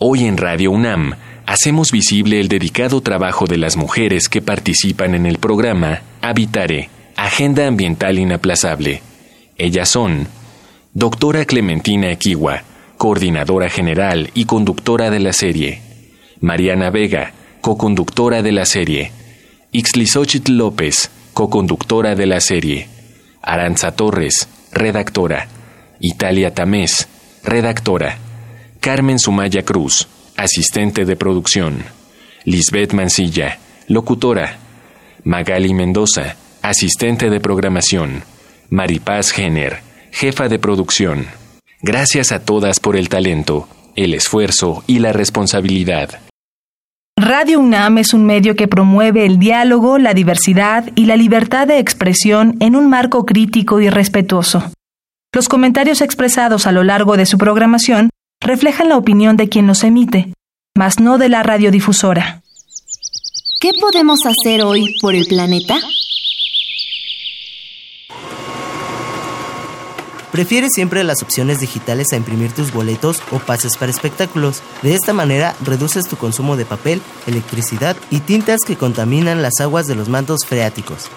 Hoy en Radio UNAM hacemos visible el dedicado trabajo de las mujeres que participan en el programa Habitare, Agenda Ambiental Inaplazable. Ellas son Doctora Clementina Equiwa, coordinadora general y conductora de la serie. Mariana Vega, co-conductora de la serie. Ixlisochitl López, co-conductora de la serie. Aranza Torres, redactora. Italia Tamés, redactora. Carmen Sumaya Cruz, asistente de producción. Lisbeth Mancilla, locutora. Magali Mendoza, asistente de programación. Maripaz Jenner, jefa de producción. Gracias a todas por el talento, el esfuerzo y la responsabilidad. Radio UNAM es un medio que promueve el diálogo, la diversidad y la libertad de expresión en un marco crítico y respetuoso. Los comentarios expresados a lo largo de su programación reflejan la opinión de quien los emite, mas no de la radiodifusora. ¿Qué podemos hacer hoy por el planeta? Prefiere siempre las opciones digitales a imprimir tus boletos o pases para espectáculos. De esta manera reduces tu consumo de papel, electricidad y tintas que contaminan las aguas de los mantos freáticos.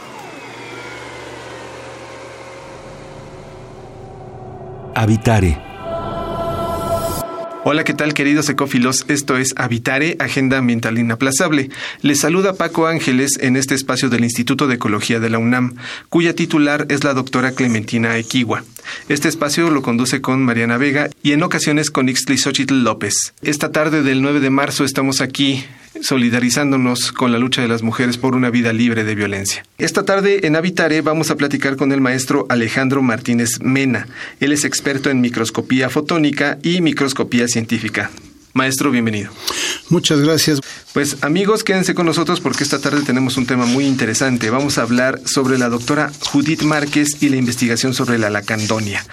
Habitare Hola, ¿qué tal queridos ecófilos? Esto es Habitare, Agenda Ambiental Inaplazable. Les saluda Paco Ángeles en este espacio del Instituto de Ecología de la UNAM, cuya titular es la doctora Clementina Equigua. Este espacio lo conduce con Mariana Vega y en ocasiones con Ixtli Xochitl López. Esta tarde del 9 de marzo estamos aquí solidarizándonos con la lucha de las mujeres por una vida libre de violencia. Esta tarde en Habitare vamos a platicar con el maestro Alejandro Martínez Mena. Él es experto en microscopía fotónica y microscopía científica. Maestro, bienvenido. Muchas gracias. Pues amigos, quédense con nosotros porque esta tarde tenemos un tema muy interesante. Vamos a hablar sobre la doctora Judith Márquez y la investigación sobre la lacandonia.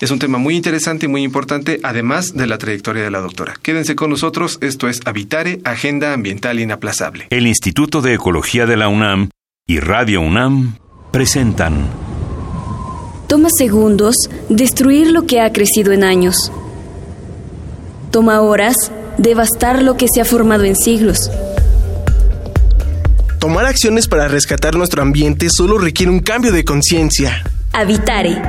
Es un tema muy interesante y muy importante, además de la trayectoria de la doctora. Quédense con nosotros, esto es Habitare, Agenda Ambiental Inaplazable. El Instituto de Ecología de la UNAM y Radio UNAM presentan. Toma segundos destruir lo que ha crecido en años Toma horas devastar lo que se ha formado en siglos. Tomar acciones para rescatar nuestro ambiente solo requiere un cambio de conciencia. Habitare.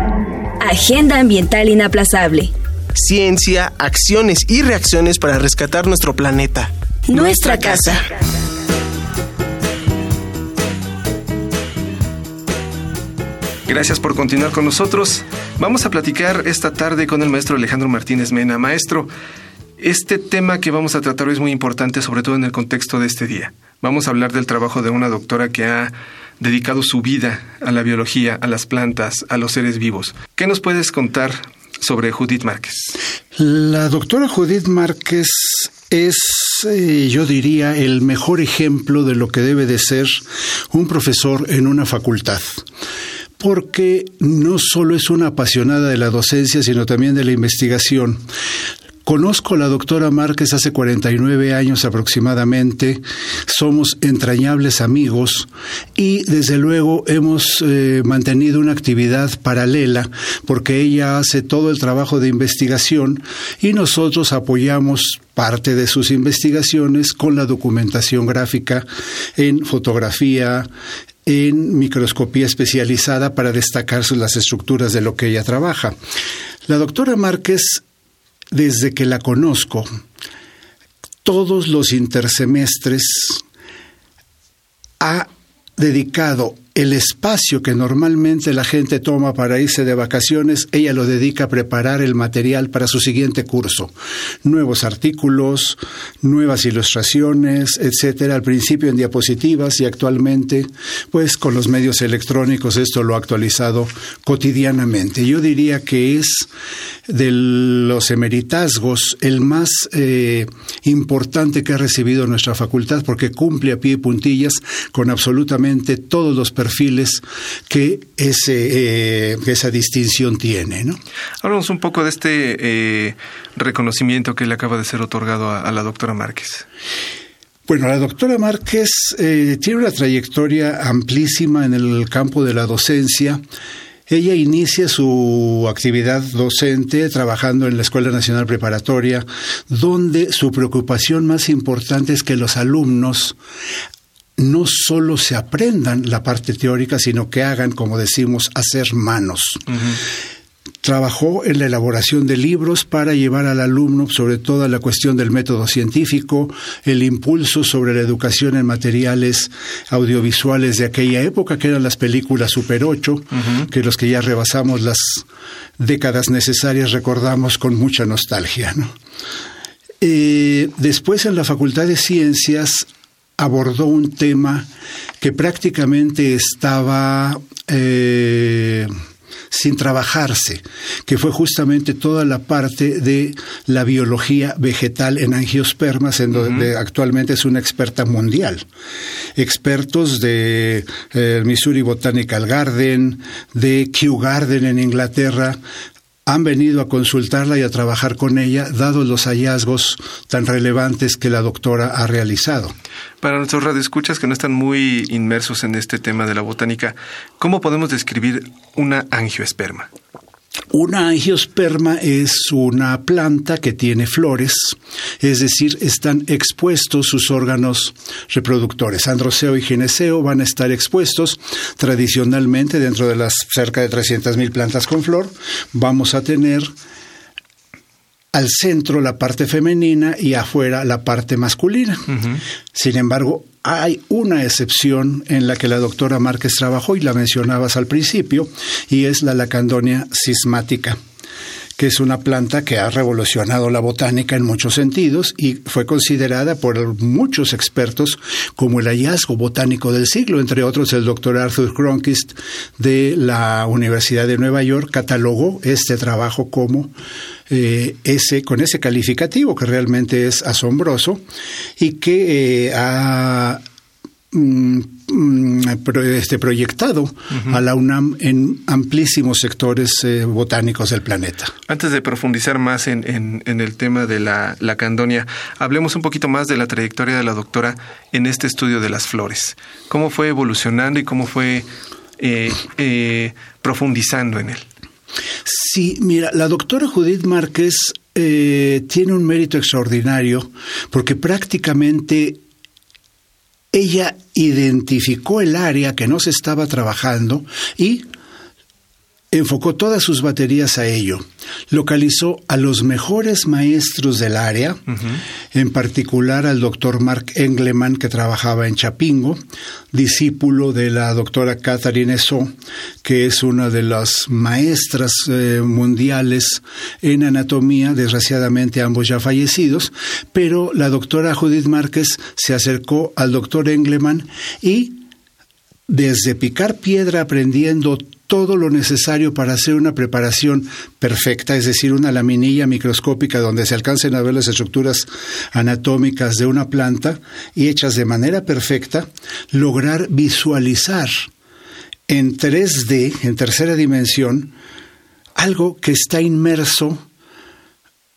Agenda ambiental inaplazable. Ciencia, acciones y reacciones para rescatar nuestro planeta. Nuestra, casa. Gracias por continuar con nosotros. Vamos a platicar esta tarde con el maestro Alejandro Martínez Mena. Maestro, este tema que vamos a tratar hoy es muy importante, sobre todo en el contexto de este día. Vamos a hablar del trabajo de una doctora que ha dedicado su vida a la biología, a las plantas, a los seres vivos. ¿Qué nos puedes contar sobre Judith Márquez? La doctora Judith Márquez es, eh, yo diría, el mejor ejemplo de lo que debe de ser un profesor en una facultad porque no solo es una apasionada de la docencia, sino también de la investigación. Conozco a la doctora Márquez hace 49 años aproximadamente, somos entrañables amigos y desde luego hemos eh, mantenido una actividad paralela porque ella hace todo el trabajo de investigación y nosotros apoyamos parte de sus investigaciones con la documentación gráfica en fotografía, en microscopía especializada para destacar las estructuras de lo que ella trabaja. La doctora Márquez desde que la conozco, todos los intersemestres ha dedicado el espacio que normalmente la gente toma para irse de vacaciones, ella lo dedica a preparar el material para su siguiente curso. Nuevos artículos, nuevas ilustraciones, etcétera. Al principio en diapositivas y actualmente, pues con los medios electrónicos esto lo ha actualizado cotidianamente. Yo diría que es de los emeritazgos el más eh, importante que ha recibido nuestra facultad porque cumple a pie y puntillas con absolutamente todos los perfiles que ese, eh, esa distinción tiene. ¿no? Hablamos un poco de este eh, reconocimiento que le acaba de ser otorgado a, la doctora Márquez. Bueno, la doctora Márquez tiene una trayectoria amplísima en el campo de la docencia Ella inicia su actividad docente trabajando en la Escuela Nacional Preparatoria, donde su preocupación más importante es que los alumnos no solo se aprendan la parte teórica, sino que hagan, como decimos, hacer manos. Trabajó en la elaboración de libros para llevar al alumno sobre todo la cuestión del método científico, el impulso sobre la educación en materiales audiovisuales de aquella época, que eran las películas Super 8, que los que ya rebasamos las décadas necesarias recordamos con mucha nostalgia. Eh, después en la Facultad de Ciencias abordó un tema que prácticamente estaba... Eh, sin trabajarse, que fue justamente toda la parte de la biología vegetal en angiospermas, en donde actualmente es una experta mundial. Expertos de eh, Missouri Botanical Garden, de Kew Garden en Inglaterra, han venido a consultarla y a trabajar con ella, dado los hallazgos tan relevantes que la doctora ha realizado. Para nuestros radioescuchas que no están muy inmersos en este tema de la botánica, ¿cómo podemos describir una angiosperma? Una angiosperma es una planta que tiene flores, es decir, están expuestos sus órganos reproductores. Androceo y gineceo van a estar expuestos tradicionalmente dentro de las cerca de 300.000 plantas con flor. Vamos a tener al centro la parte femenina y afuera la parte masculina. Sin embargo, hay una excepción en la que la doctora Márquez trabajó y la mencionabas al principio, y es la lacandonia cismática que es una planta que ha revolucionado la botánica en muchos sentidos y fue considerada por muchos expertos como el hallazgo botánico del siglo, entre otros el doctor Arthur Cronquist de la Universidad de Nueva York catalogó este trabajo como eh, ese, con ese calificativo que realmente es asombroso y que eh, ha mm, mm, este, proyectado a la UNAM en amplísimos sectores eh, botánicos del planeta. Antes de profundizar más en, el tema de la, la, candonia, hablemos un poquito más de la trayectoria de la doctora en este estudio de las flores. ¿Cómo fue evolucionando y cómo fue profundizando en él? Sí, mira, la doctora Judith Márquez eh, tiene un mérito extraordinario porque prácticamente ella identificó el área que no se estaba trabajando y enfocó todas sus baterías a ello. Localizó a los mejores maestros del área, en particular al doctor Mark Engleman, que trabajaba en Chapingo, discípulo de la doctora Catherine Esso, que es una de las maestras eh, mundiales en anatomía, desgraciadamente ambos ya fallecidos, pero la doctora Judith Márquez se acercó al doctor Engleman y desde picar piedra aprendiendo todo lo necesario para hacer una preparación perfecta, es decir, una laminilla microscópica donde se alcancen a ver las estructuras anatómicas de una planta y hechas de manera perfecta, lograr visualizar en 3D, en tercera dimensión, algo que está inmerso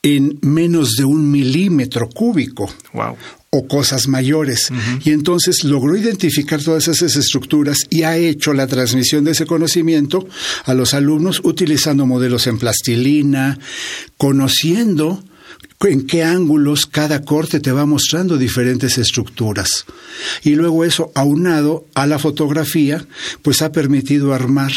en menos de un milímetro cúbico. Wow o cosas mayores. Y entonces logró identificar todas esas estructuras y ha hecho la transmisión de ese conocimiento a los alumnos utilizando modelos en plastilina, conociendo en qué ángulos cada corte te va mostrando diferentes estructuras. Y luego eso, aunado a la fotografía, pues ha permitido armar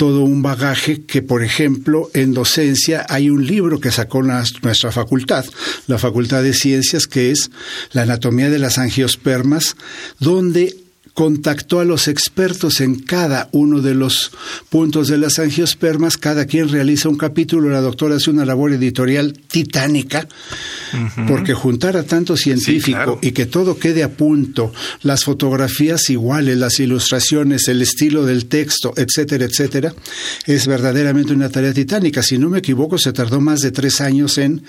todo un bagaje que, por ejemplo, en docencia hay un libro que sacó nuestra facultad, la Facultad de Ciencias, que es La anatomía de las angiospermas, donde contactó a los expertos en cada uno de los puntos de las angiospermas, cada quien realiza un capítulo, la doctora hace una labor editorial titánica, porque juntar a tanto científico y que todo quede a punto, las fotografías iguales, las ilustraciones, el estilo del texto, etcétera, etcétera, es verdaderamente una tarea titánica. Si no me equivoco, se tardó más de tres años en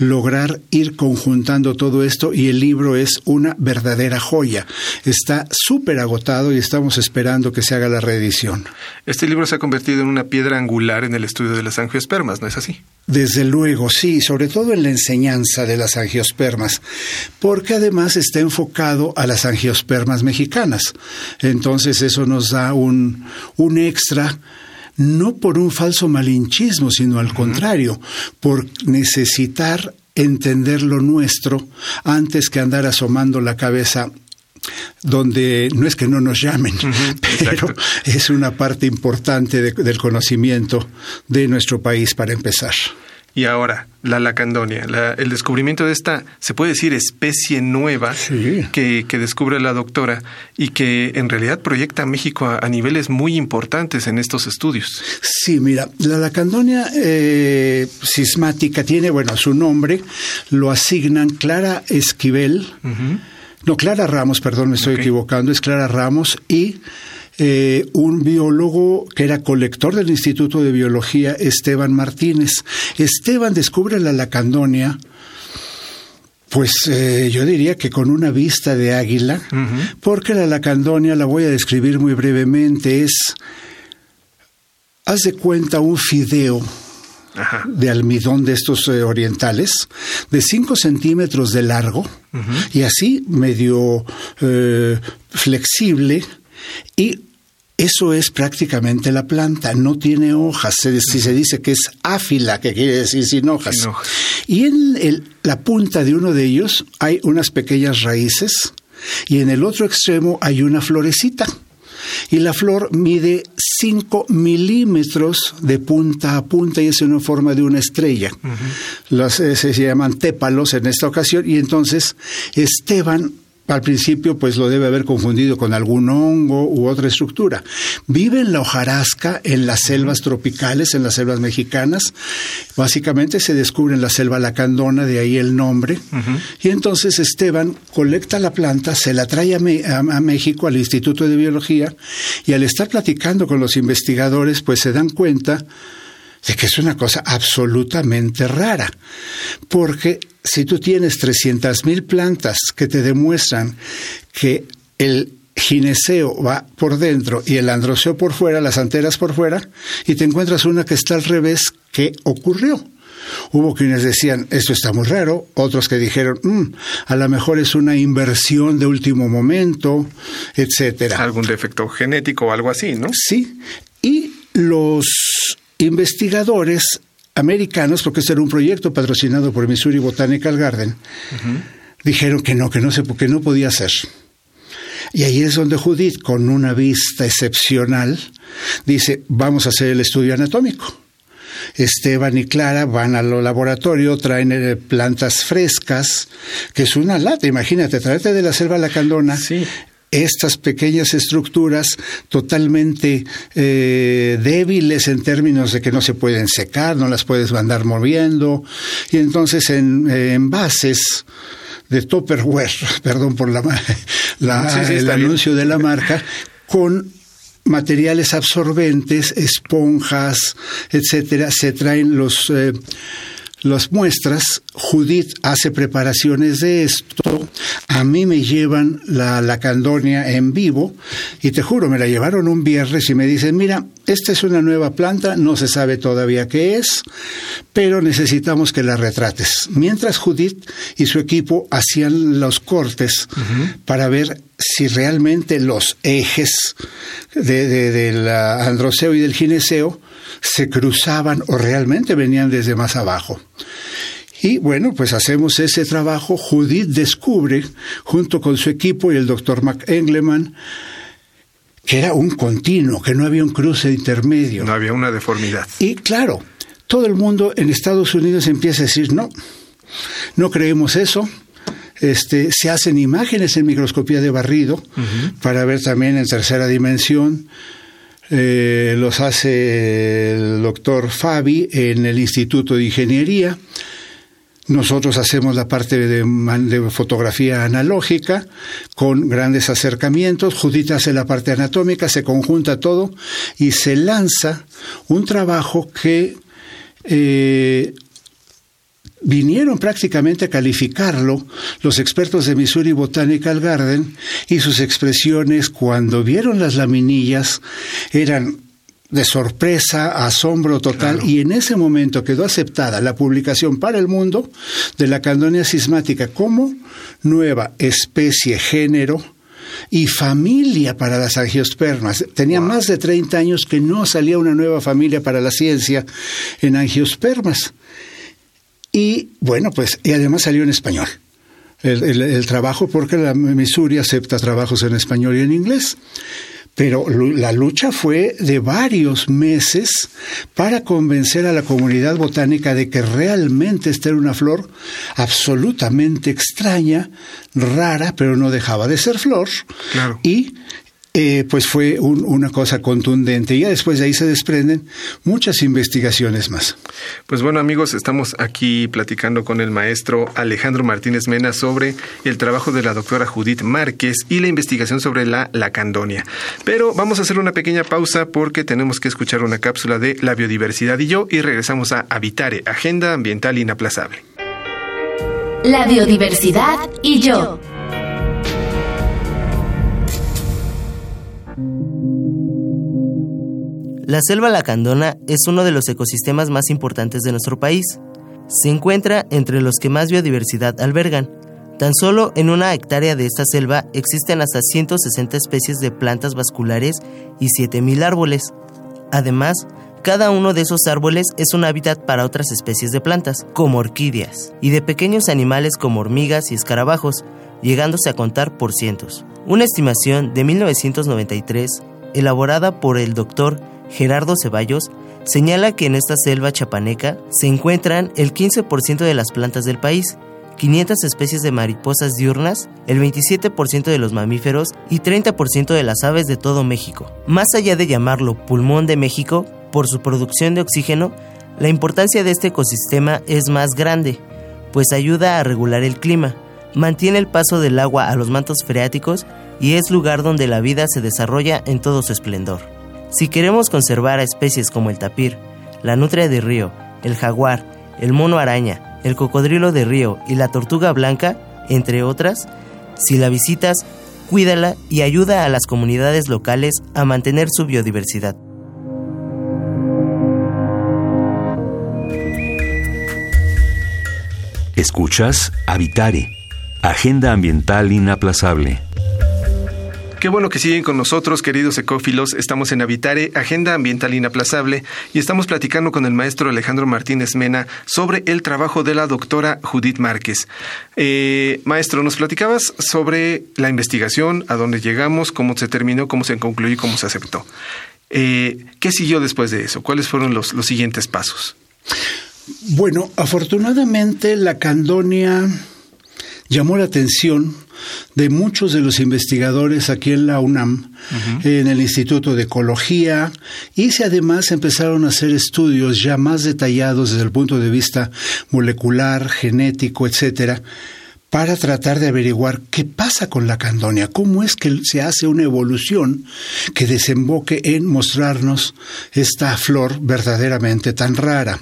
lograr ir conjuntando todo esto y el libro es una verdadera joya. Está súper agotado y estamos esperando que se haga la reedición. Este libro se ha convertido en una piedra angular en el estudio de las angiospermas, ¿no es así? Desde luego, sí, sobre todo en la enseñanza de las angiospermas, porque además está enfocado a las angiospermas mexicanas. Entonces eso nos da un, un extra no por un falso malinchismo, sino al contrario, por necesitar entender lo nuestro antes que andar asomando la cabeza donde no es que no nos llamen, pero es una parte importante del conocimiento de nuestro país para empezar. Y ahora, la lacandonia, el descubrimiento de esta, se puede decir, especie nueva que, descubre la doctora y que en realidad proyecta a México a, niveles muy importantes en estos estudios. Sí, mira, la lacandonia eh, sismática tiene, bueno, su nombre, lo asignan Clara Esquivel, no, Clara Ramos, perdón, me estoy equivocando, es Clara Ramos y eh, un biólogo que era colector del Instituto de Biología, Esteban Martínez. Esteban descubre la lacandonia, pues eh, yo diría que con una vista de águila, porque la lacandonia, la voy a describir muy brevemente, es, haz de cuenta, un fideo de almidón de estos eh, orientales, de 5 centímetros de largo y así medio eh, flexible y eso es prácticamente la planta, no tiene hojas, se, si se dice que es áfila, que quiere decir sin hojas. Y en la punta de uno de ellos hay unas pequeñas raíces y en el otro extremo hay una florecita y la flor mide 5 milímetros de punta a punta y es en forma de una estrella. Los, eh, se llaman tépalos en esta ocasión y entonces Esteban al principio pues lo debe haber confundido con algún hongo u otra estructura. Vive en la hojarasca, en las selvas tropicales, en las selvas mexicanas. Básicamente se descubre en la selva lacandona, de ahí el nombre. Y entonces Esteban colecta la planta, se la trae a, México, al Instituto de Biología, y al estar platicando con los investigadores, pues se dan cuenta de que es una cosa absolutamente rara, porque si tú tienes 300.000 plantas que te demuestran que el gineceo va por dentro y el androceo por fuera, las anteras por fuera, y te encuentras una que está al revés, ¿qué ocurrió? Hubo quienes decían, esto está muy raro, otros que dijeron, mm, a lo mejor es una inversión de último momento, etcétera. Algún defecto genético o algo así, ¿no? Sí. Y los investigadores americanos, porque este era un proyecto patrocinado por Missouri Botanical Garden, dijeron que no, que no, se, que no podía ser. Y ahí es donde Judith, con una vista excepcional, dice, vamos a hacer el estudio anatómico. Esteban y Clara van al laboratorio, traen plantas frescas, que es una lata, imagínate, traerte de la selva lacandona, sí estas pequeñas estructuras totalmente eh, débiles en términos de que no se pueden secar, no las puedes andar moviendo, y entonces en eh, envases de Tupperware, perdón por la, el anuncio de la marca, con materiales absorbentes, esponjas, etcétera, se traen los eh, las muestras, Judith hace preparaciones de esto, a mí me llevan la, la candonia en vivo y te juro, me la llevaron un viernes y me dicen, mira, esta es una nueva planta, no se sabe todavía qué es, pero necesitamos que la retrates. Mientras Judith y su equipo hacían los cortes para ver si realmente los ejes del androceo y del gineceo se cruzaban o realmente venían desde más abajo. Y bueno, pues hacemos ese trabajo. Judith descubre, junto con su equipo y el doctor McEngleman, que era un continuo, que no había un cruce intermedio. No había una deformidad. Y claro, todo el mundo en Estados Unidos empieza a decir, no, no creemos eso. Este, se hacen imágenes en microscopía de barrido para ver también en tercera dimensión eh, los hace el doctor Fabi en el Instituto de Ingeniería. Nosotros hacemos la parte de, fotografía analógica con grandes acercamientos. Judith hace la parte anatómica, se conjunta todo y se lanza un trabajo que eh, vinieron prácticamente a calificarlo los expertos de Missouri Botanical Garden y sus expresiones cuando vieron las laminillas eran de sorpresa, asombro total, y en ese momento quedó aceptada la publicación para el mundo de la candonia sismática como nueva especie, género, y familia para las angiospermas. Tenía más de 30 años que no salía una nueva familia para la ciencia en angiospermas. Y bueno, pues, y además salió en español. El, trabajo, porque la Missouri acepta trabajos en español y en inglés pero la lucha fue de varios meses para convencer a la comunidad botánica de que realmente esta era una flor absolutamente extraña, rara, pero no dejaba de ser flor. Y eh, pues fue una cosa contundente. Y ya después de ahí se desprenden muchas investigaciones más. Pues bueno, amigos, estamos aquí platicando con el maestro Alejandro Martínez Mena sobre el trabajo de la doctora Judith Márquez y la investigación sobre la lacandonia. Pero vamos a hacer una pequeña pausa porque tenemos que escuchar una cápsula de La biodiversidad y yo y regresamos a Habitare, Agenda Ambiental Inaplazable. La biodiversidad y yo. La selva lacandona es uno de los ecosistemas más importantes de nuestro país. Se encuentra entre los que más biodiversidad albergan. Tan solo en una hectárea de esta selva existen hasta 160 especies de plantas vasculares y 7.000 árboles. Además, cada uno de esos árboles es un hábitat para otras especies de plantas, como orquídeas, y de pequeños animales como hormigas y escarabajos, llegándose a contar por cientos. Una estimación de 1993, elaborada por el doctor Gerardo Ceballos, señala que en esta selva chapaneca se encuentran el 15% de las plantas del país, 500 especies de mariposas diurnas, el 27% de los mamíferos y 30% de las aves de todo México. Más allá de llamarlo pulmón de México, por su producción de oxígeno, la importancia de este ecosistema es más grande, pues ayuda a regular el clima, mantiene el paso del agua a los mantos freáticos y es lugar donde la vida se desarrolla en todo su esplendor. Si queremos conservar a especies como el tapir, la nutria de río, el jaguar, el mono araña, el cocodrilo de río y la tortuga blanca, entre otras, si la visitas, cuídala y ayuda a las comunidades locales a mantener su biodiversidad. Escuchas Habitare, Agenda Ambiental Inaplazable. Qué bueno que siguen con nosotros, queridos ecófilos. Estamos en Habitare, Agenda Ambiental Inaplazable, y estamos platicando con el maestro Alejandro Martínez Mena sobre el trabajo de la doctora Judith Márquez. Eh, maestro, nos platicabas sobre la investigación, a dónde llegamos, cómo se terminó, cómo se concluyó y cómo se aceptó. Eh, ¿Qué siguió después de eso? ¿Cuáles fueron los, los siguientes pasos? Bueno, afortunadamente la candonia llamó la atención de muchos de los investigadores aquí en la UNAM, en el Instituto de Ecología, y se además empezaron a hacer estudios ya más detallados desde el punto de vista molecular, genético, etcétera, para tratar de averiguar qué pasa con la candonia, cómo es que se hace una evolución que desemboque en mostrarnos esta flor verdaderamente tan rara.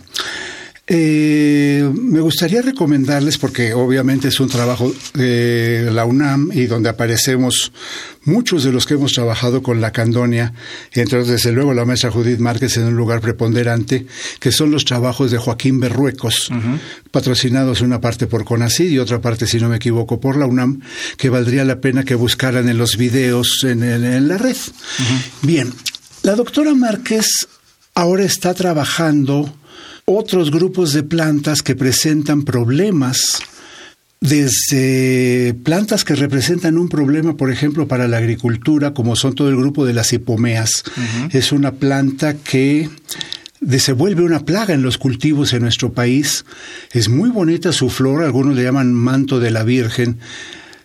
Eh, me gustaría recomendarles, porque obviamente es un trabajo de la UNAM y donde aparecemos muchos de los que hemos trabajado con la candonia, entre desde luego, la maestra Judith Márquez en un lugar preponderante, que son los trabajos de Joaquín Berruecos, patrocinados una parte por CONACYT y otra parte, si no me equivoco, por la UNAM, que valdría la pena que buscaran en los videos en, la red. Bien, la doctora Márquez ahora está trabajando otros grupos de plantas que presentan problemas desde plantas que representan un problema, por ejemplo, para la agricultura, como son todo el grupo de las hipomeas. Es una planta que se vuelve una plaga en los cultivos en nuestro país. Es muy bonita su flor, algunos le llaman manto de la Virgen.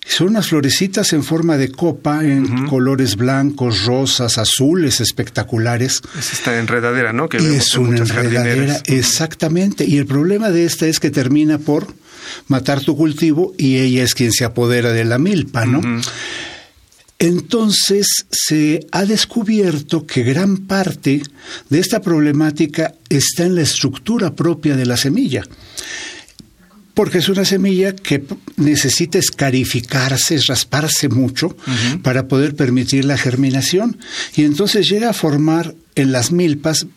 Son unas florecitas en forma de copa, en colores blancos, rosas, azules, espectaculares. Es esta enredadera, ¿no? Que es una enredadera, exactamente. Y el problema de esta es que termina por matar tu cultivo y ella es quien se apodera de la milpa, ¿no? Entonces se ha descubierto que gran parte de esta problemática está en la estructura propia de la semilla porque es una semilla que necesita escarificarse, rasparse mucho para poder permitir la germinación. Y entonces llega a formar en las milpas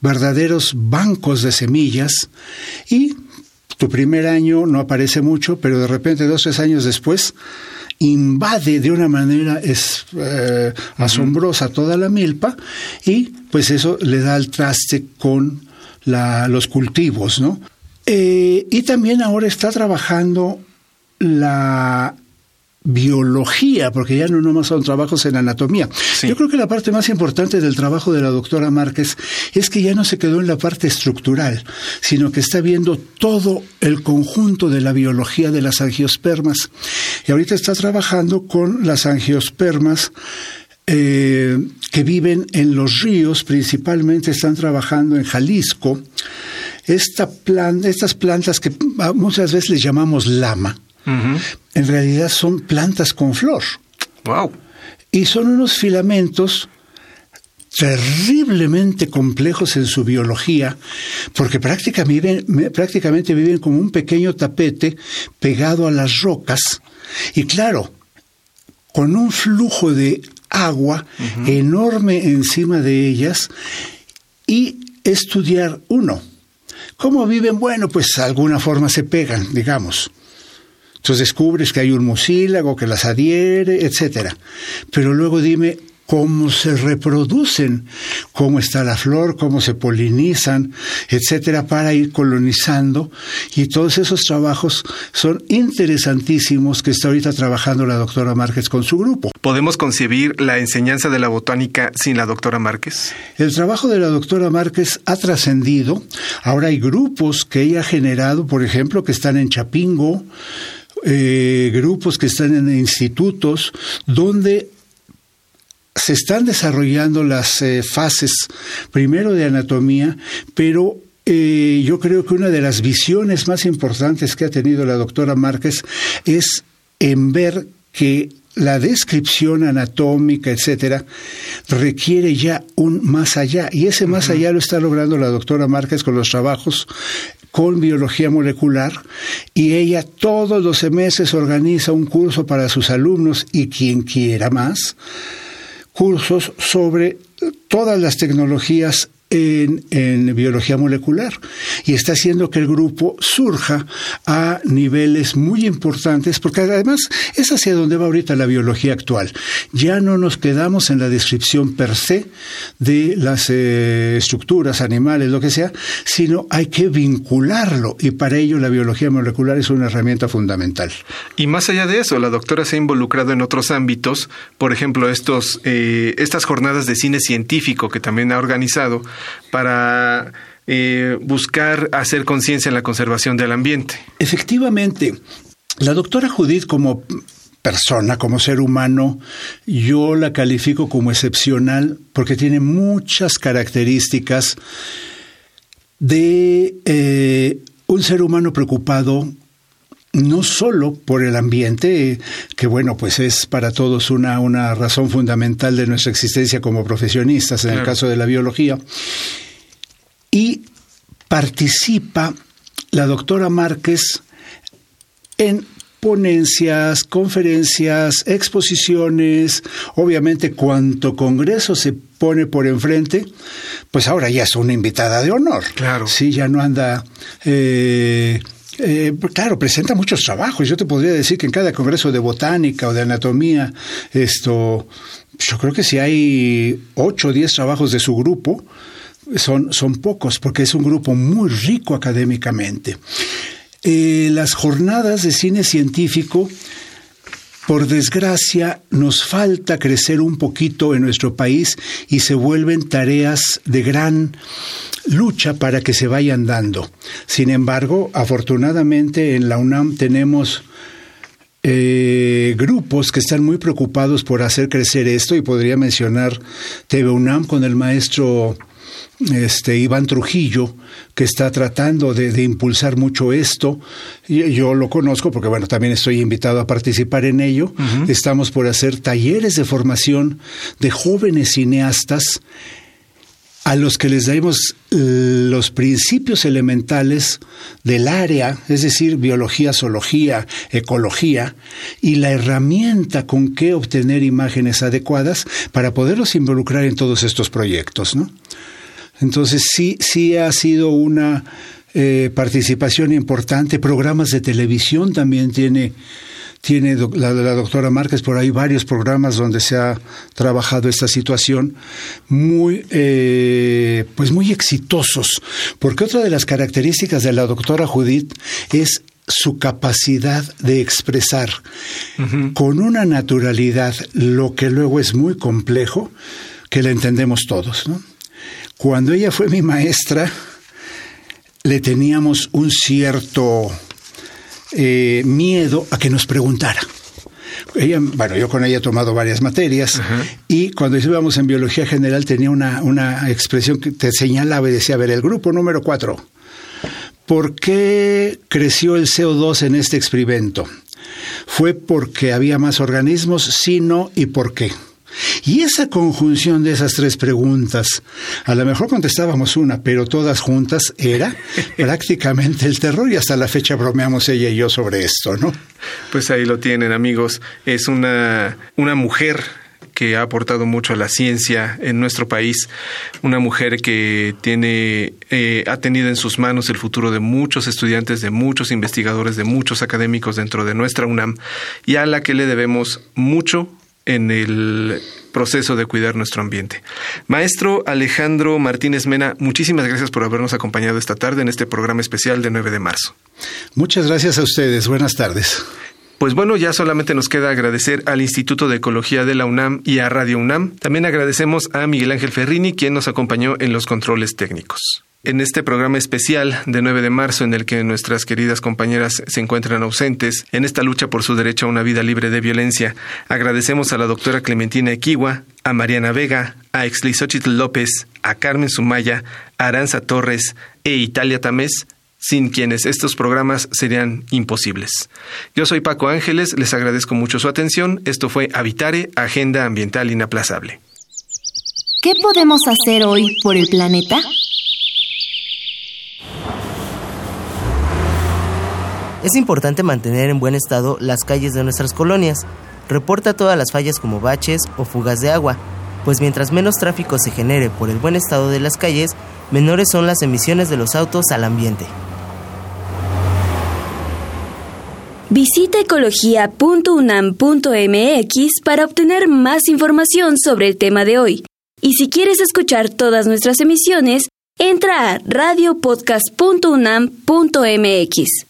verdaderos bancos de semillas y tu primer año no aparece mucho, pero de repente dos o tres años después invade de una manera es, eh, asombrosa toda la milpa y pues eso le da al traste con los cultivos, ¿no? Eh, y también ahora está trabajando la biología, porque ya no nomás son trabajos en anatomía. Yo creo que la parte más importante del trabajo de la doctora Márquez es que ya no se quedó en la parte estructural, sino que está viendo todo el conjunto de la biología de las angiospermas. Y ahorita está trabajando con las angiospermas eh, que viven en los ríos, principalmente están trabajando en Jalisco. Esta estas plantas que muchas veces les llamamos lama, en realidad son plantas con flor. Wow. Y son unos filamentos terriblemente complejos en su biología, porque prácticamente viven, prácticamente viven como un pequeño tapete pegado a las rocas. Y claro, con un flujo de agua enorme encima de ellas y estudiar uno. ¿Cómo viven? Bueno, pues de alguna forma se pegan, digamos. Entonces descubres que hay un mucílago que las adhiere, etcétera. Pero luego dime cómo se reproducen, cómo está la flor, cómo se polinizan, etcétera, para ir colonizando. Y todos esos trabajos son interesantísimos que está ahorita trabajando la doctora Márquez con su grupo. ¿Podemos concebir la enseñanza de la botánica sin la doctora Márquez? El trabajo de la doctora Márquez ha trascendido. Ahora hay grupos que ella ha generado, por ejemplo, que están en Chapingo, eh, grupos que están en institutos donde se están desarrollando las eh, fases, primero de anatomía, pero eh, yo creo que una de las visiones más importantes que ha tenido la doctora Márquez es en ver que la descripción anatómica, etcétera, requiere ya un más allá. Y ese más allá lo está logrando la doctora Márquez con los trabajos con biología molecular y ella todos los semestres organiza un curso para sus alumnos y quien quiera más, cursos sobre todas las tecnologías en, biología molecular y está haciendo que el grupo surja a niveles muy importantes porque además es hacia donde va ahorita la biología actual. Ya no nos quedamos en la descripción per se de las eh, estructuras animales, lo que sea, sino hay que vincularlo y para ello la biología molecular es una herramienta fundamental. Y más allá de eso, la doctora se ha involucrado en otros ámbitos, por ejemplo, estos, eh, estas jornadas de cine científico que también ha organizado para eh, buscar hacer conciencia en la conservación del ambiente. Efectivamente, la doctora Judith como persona, como ser humano, yo la califico como excepcional porque tiene muchas características de eh, un ser humano preocupado no solo por el ambiente, que bueno, pues es para todos una, una razón fundamental de nuestra existencia como profesionistas en el caso de la biología, y participa la doctora Márquez en ponencias, conferencias, exposiciones, obviamente cuanto congreso se pone por enfrente, pues ahora ya es una invitada de honor. Claro. Sí, ya no anda... Eh, eh, claro, presenta muchos trabajos. Yo te podría decir que en cada congreso de botánica o de anatomía, esto, yo creo que si hay ocho o diez trabajos de su grupo, son, son pocos, porque es un grupo muy rico académicamente. Eh, las jornadas de cine científico, por desgracia, nos falta crecer un poquito en nuestro país y se vuelven tareas de gran lucha para que se vayan dando. Sin embargo, afortunadamente en la UNAM tenemos eh, grupos que están muy preocupados por hacer crecer esto y podría mencionar TV UNAM con el maestro este Iván Trujillo, que está tratando de, impulsar mucho esto. Yo, lo conozco porque, bueno, también estoy invitado a participar en ello. Estamos por hacer talleres de formación de jóvenes cineastas a los que les damos los principios elementales del área, es decir, biología, zoología, ecología, y la herramienta con que obtener imágenes adecuadas para poderlos involucrar en todos estos proyectos, ¿no? Entonces sí, sí ha sido una eh, participación importante. Programas de televisión también tiene, tiene la de la doctora Márquez por ahí varios programas donde se ha trabajado esta situación muy eh, pues muy exitosos porque otra de las características de la doctora Judith es su capacidad de expresar con una naturalidad lo que luego es muy complejo que la entendemos todos. Cuando ella fue mi maestra, le teníamos un cierto eh, miedo a que nos preguntara. Ella, bueno, yo con ella he tomado varias materias y cuando íbamos en biología general tenía una, una expresión que te señalaba y decía, a ver, el grupo número cuatro, ¿por qué creció el CO2 en este experimento? ¿Fue porque había más organismos? Sí, no, ¿y por qué? Y esa conjunción de esas tres preguntas, a lo mejor contestábamos una, pero todas juntas, era prácticamente el terror y hasta la fecha bromeamos ella y yo sobre esto, ¿no? Pues ahí lo tienen, amigos. Es una, una mujer que ha aportado mucho a la ciencia en nuestro país, una mujer que tiene, eh, ha tenido en sus manos el futuro de muchos estudiantes, de muchos investigadores, de muchos académicos dentro de nuestra UNAM y a la que le debemos mucho en el proceso de cuidar nuestro ambiente. Maestro Alejandro Martínez Mena, muchísimas gracias por habernos acompañado esta tarde en este programa especial de 9 de marzo. Muchas gracias a ustedes. Buenas tardes. Pues bueno, ya solamente nos queda agradecer al Instituto de Ecología de la UNAM y a Radio UNAM. También agradecemos a Miguel Ángel Ferrini, quien nos acompañó en los controles técnicos. En este programa especial de 9 de marzo en el que nuestras queridas compañeras se encuentran ausentes en esta lucha por su derecho a una vida libre de violencia, agradecemos a la doctora Clementina Equigua, a Mariana Vega, a Exlisochitl López, a Carmen Sumaya, a Aranza Torres e Italia Tamés, sin quienes estos programas serían imposibles. Yo soy Paco Ángeles, les agradezco mucho su atención. Esto fue Habitare, Agenda Ambiental Inaplazable. ¿Qué podemos hacer hoy por el planeta? Es importante mantener en buen estado las calles de nuestras colonias. Reporta todas las fallas como baches o fugas de agua, pues mientras menos tráfico se genere por el buen estado de las calles, menores son las emisiones de los autos al ambiente. Visita ecología.unam.mx para obtener más información sobre el tema de hoy. Y si quieres escuchar todas nuestras emisiones, entra a radiopodcast.unam.mx.